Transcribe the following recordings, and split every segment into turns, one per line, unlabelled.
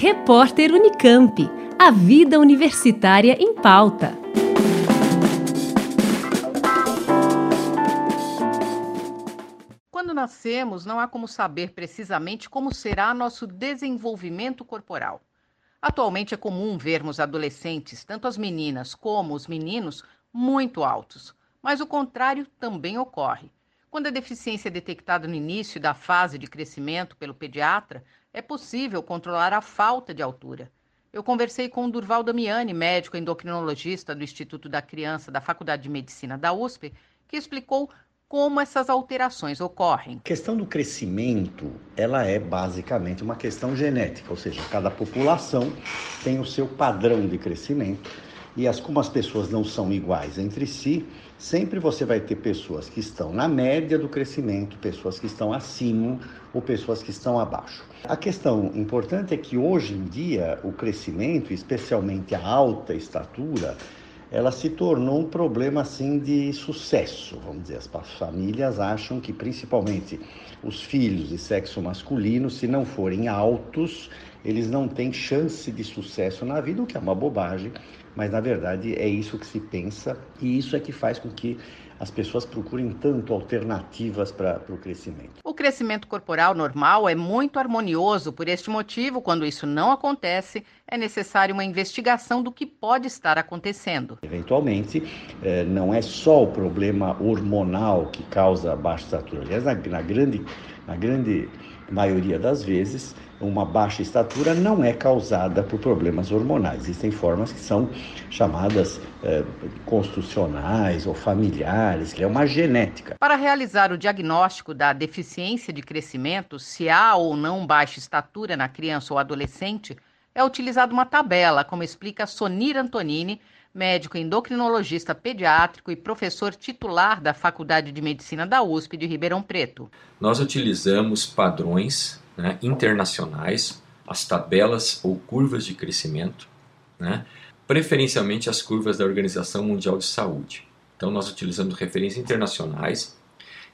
Repórter Unicamp. A vida universitária em pauta.
Quando nascemos, não há como saber precisamente como será nosso desenvolvimento corporal. Atualmente é comum vermos adolescentes, tanto as meninas como os meninos, muito altos, mas o contrário também ocorre. Quando a deficiência é detectada no início da fase de crescimento pelo pediatra, é possível controlar a falta de altura. Eu conversei com o Durval Damiani, médico endocrinologista do Instituto da Criança da Faculdade de Medicina da USP, que explicou como essas alterações ocorrem.
A questão do crescimento, ela é basicamente uma questão genética, ou seja, cada população tem o seu padrão de crescimento e as, como as pessoas não são iguais entre si, sempre você vai ter pessoas que estão na média do crescimento, pessoas que estão acima ou pessoas que estão abaixo. A questão importante é que hoje em dia o crescimento, especialmente a alta estatura, ela se tornou um problema assim de sucesso, vamos dizer. As famílias acham que principalmente os filhos de sexo masculino, se não forem altos, eles não têm chance de sucesso na vida, o que é uma bobagem, mas na verdade é isso que se pensa e isso é que faz com que as pessoas procurem tanto alternativas para o crescimento.
Crescimento corporal normal é muito harmonioso, por este motivo, quando isso não acontece, é necessária uma investigação do que pode estar acontecendo.
Eventualmente, eh, não é só o problema hormonal que causa baixa estatura. Aliás, na, na grande, na grande maioria das vezes, uma baixa estatura não é causada por problemas hormonais. Existem formas que são chamadas eh, constitucionais ou familiares, que é uma genética.
Para realizar o diagnóstico da deficiência de crescimento, se há ou não baixa estatura na criança ou adolescente, é utilizada uma tabela, como explica Sonir Antonini, médico endocrinologista pediátrico e professor titular da Faculdade de Medicina da USP de Ribeirão Preto.
Nós utilizamos padrões né, internacionais, as tabelas ou curvas de crescimento, né, preferencialmente as curvas da Organização Mundial de Saúde. Então, nós utilizamos referências internacionais.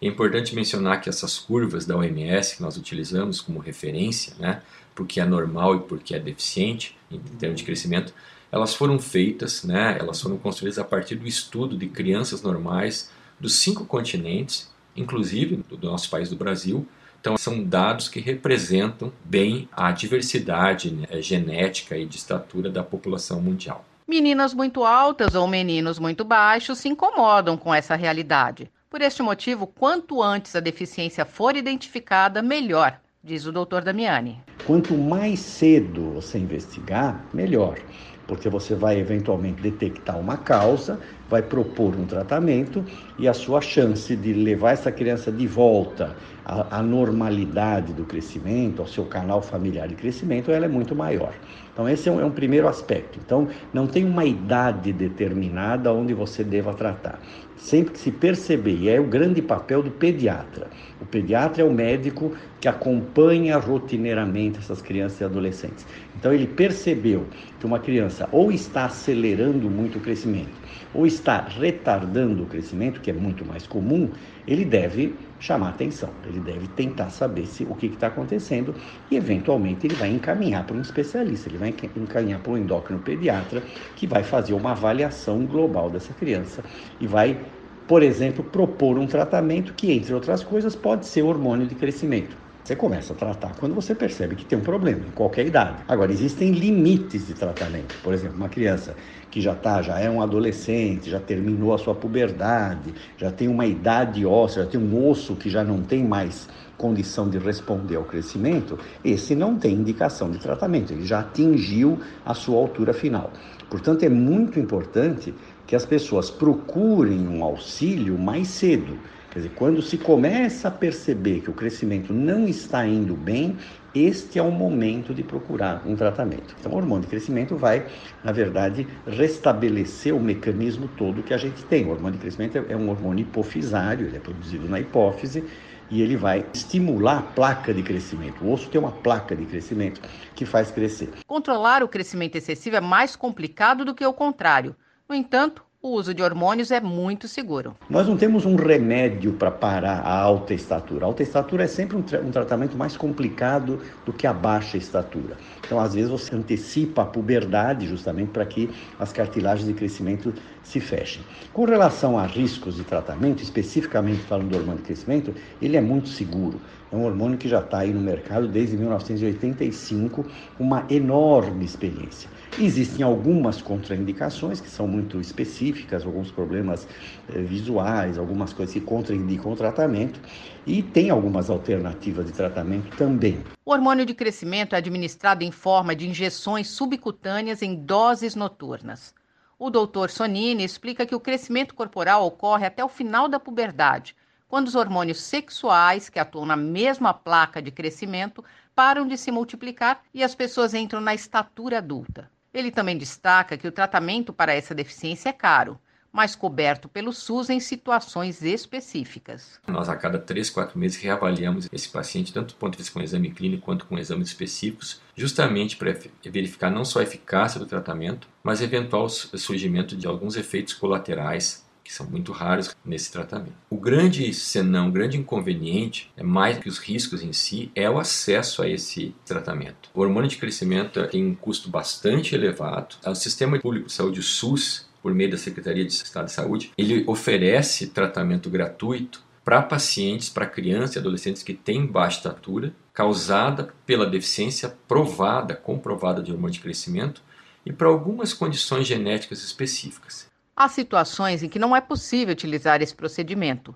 É importante mencionar que essas curvas da OMS que nós utilizamos como referência, né, porque é normal e porque é deficiente em termos de crescimento, elas foram feitas, né, elas foram construídas a partir do estudo de crianças normais dos cinco continentes, inclusive do nosso país do Brasil, então, são dados que representam bem a diversidade né, genética e de estatura da população mundial.
Meninas muito altas ou meninos muito baixos se incomodam com essa realidade. Por este motivo, quanto antes a deficiência for identificada, melhor, diz o doutor Damiani.
Quanto mais cedo você investigar, melhor porque você vai eventualmente detectar uma causa, vai propor um tratamento e a sua chance de levar essa criança de volta à, à normalidade do crescimento, ao seu canal familiar de crescimento, ela é muito maior. Então esse é um, é um primeiro aspecto. Então não tem uma idade determinada onde você deva tratar. Sempre que se perceber, e é o grande papel do pediatra. O pediatra é o médico que acompanha rotineiramente essas crianças e adolescentes. Então ele percebeu que uma criança ou está acelerando muito o crescimento, ou está retardando o crescimento, que é muito mais comum, ele deve chamar atenção, ele deve tentar saber se, o que está acontecendo e, eventualmente, ele vai encaminhar para um especialista, ele vai encaminhar para um endócrino pediatra que vai fazer uma avaliação global dessa criança e vai, por exemplo, propor um tratamento que, entre outras coisas, pode ser hormônio de crescimento. Você começa a tratar quando você percebe que tem um problema, em qualquer idade. Agora, existem limites de tratamento. Por exemplo, uma criança que já tá, já é um adolescente, já terminou a sua puberdade, já tem uma idade óssea, já tem um osso que já não tem mais condição de responder ao crescimento, esse não tem indicação de tratamento, ele já atingiu a sua altura final. Portanto, é muito importante que as pessoas procurem um auxílio mais cedo Quer dizer, quando se começa a perceber que o crescimento não está indo bem, este é o momento de procurar um tratamento. Então, o hormônio de crescimento vai, na verdade, restabelecer o mecanismo todo que a gente tem. O hormônio de crescimento é um hormônio hipofisário, ele é produzido na hipófise e ele vai estimular a placa de crescimento. O osso tem uma placa de crescimento que faz crescer.
Controlar o crescimento excessivo é mais complicado do que o contrário. No entanto, o uso de hormônios é muito seguro.
Nós não temos um remédio para parar a alta estatura. A alta estatura é sempre um, tra um, tratamento mais complicado do que a baixa estatura. Então, às vezes, você antecipa a puberdade justamente para que as cartilagens de crescimento se fechem. Com relação a riscos de tratamento, especificamente falando do hormônio de crescimento, ele é muito seguro. É um hormônio que já está aí no mercado desde 1985, uma enorme experiência. Existem algumas contraindicações que são muito específicas, alguns problemas eh, visuais, algumas coisas que contraindicam o tratamento e tem algumas alternativas de tratamento também.
O hormônio de crescimento é administrado em forma de injeções subcutâneas em doses noturnas. O Dr. Sonini explica que o crescimento corporal ocorre até o final da puberdade, quando os hormônios sexuais, que atuam na mesma placa de crescimento, param de se multiplicar e as pessoas entram na estatura adulta. Ele também destaca que o tratamento para essa deficiência é caro, mas coberto pelo SUS em situações específicas.
Nós, a cada 3, 4 meses, reavaliamos esse paciente, tanto do ponto de vista com exame clínico quanto com exames específicos, justamente para verificar não só a eficácia do tratamento, mas eventual surgimento de alguns efeitos colaterais que são muito raros nesse tratamento. O grande senão, o grande inconveniente, é mais que os riscos em si, é o acesso a esse tratamento. O hormônio de crescimento tem um custo bastante elevado. O Sistema Público de Saúde, SUS, por meio da Secretaria de Estado de Saúde, ele oferece tratamento gratuito para pacientes, para crianças e adolescentes que têm baixa estatura, causada pela deficiência provada, comprovada de hormônio de crescimento, e para algumas condições genéticas específicas.
Há situações em que não é possível utilizar esse procedimento.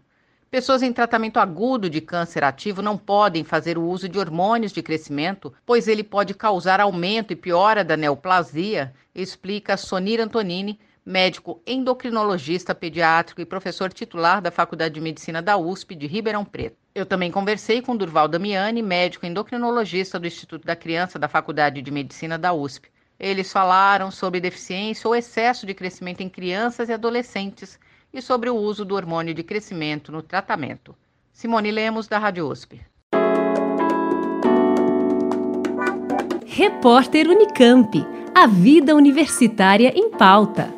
Pessoas em tratamento agudo de câncer ativo não podem fazer o uso de hormônios de crescimento, pois ele pode causar aumento e piora da neoplasia, explica Sonir Antonini, médico endocrinologista pediátrico e professor titular da Faculdade de Medicina da USP de Ribeirão Preto. Eu também conversei com Durval Damiani, médico endocrinologista do Instituto da Criança da Faculdade de Medicina da USP. Eles falaram sobre deficiência ou excesso de crescimento em crianças e adolescentes e sobre o uso do hormônio de crescimento no tratamento. Simone Lemos, da Rádio USP.
Repórter Unicamp. A vida universitária em pauta.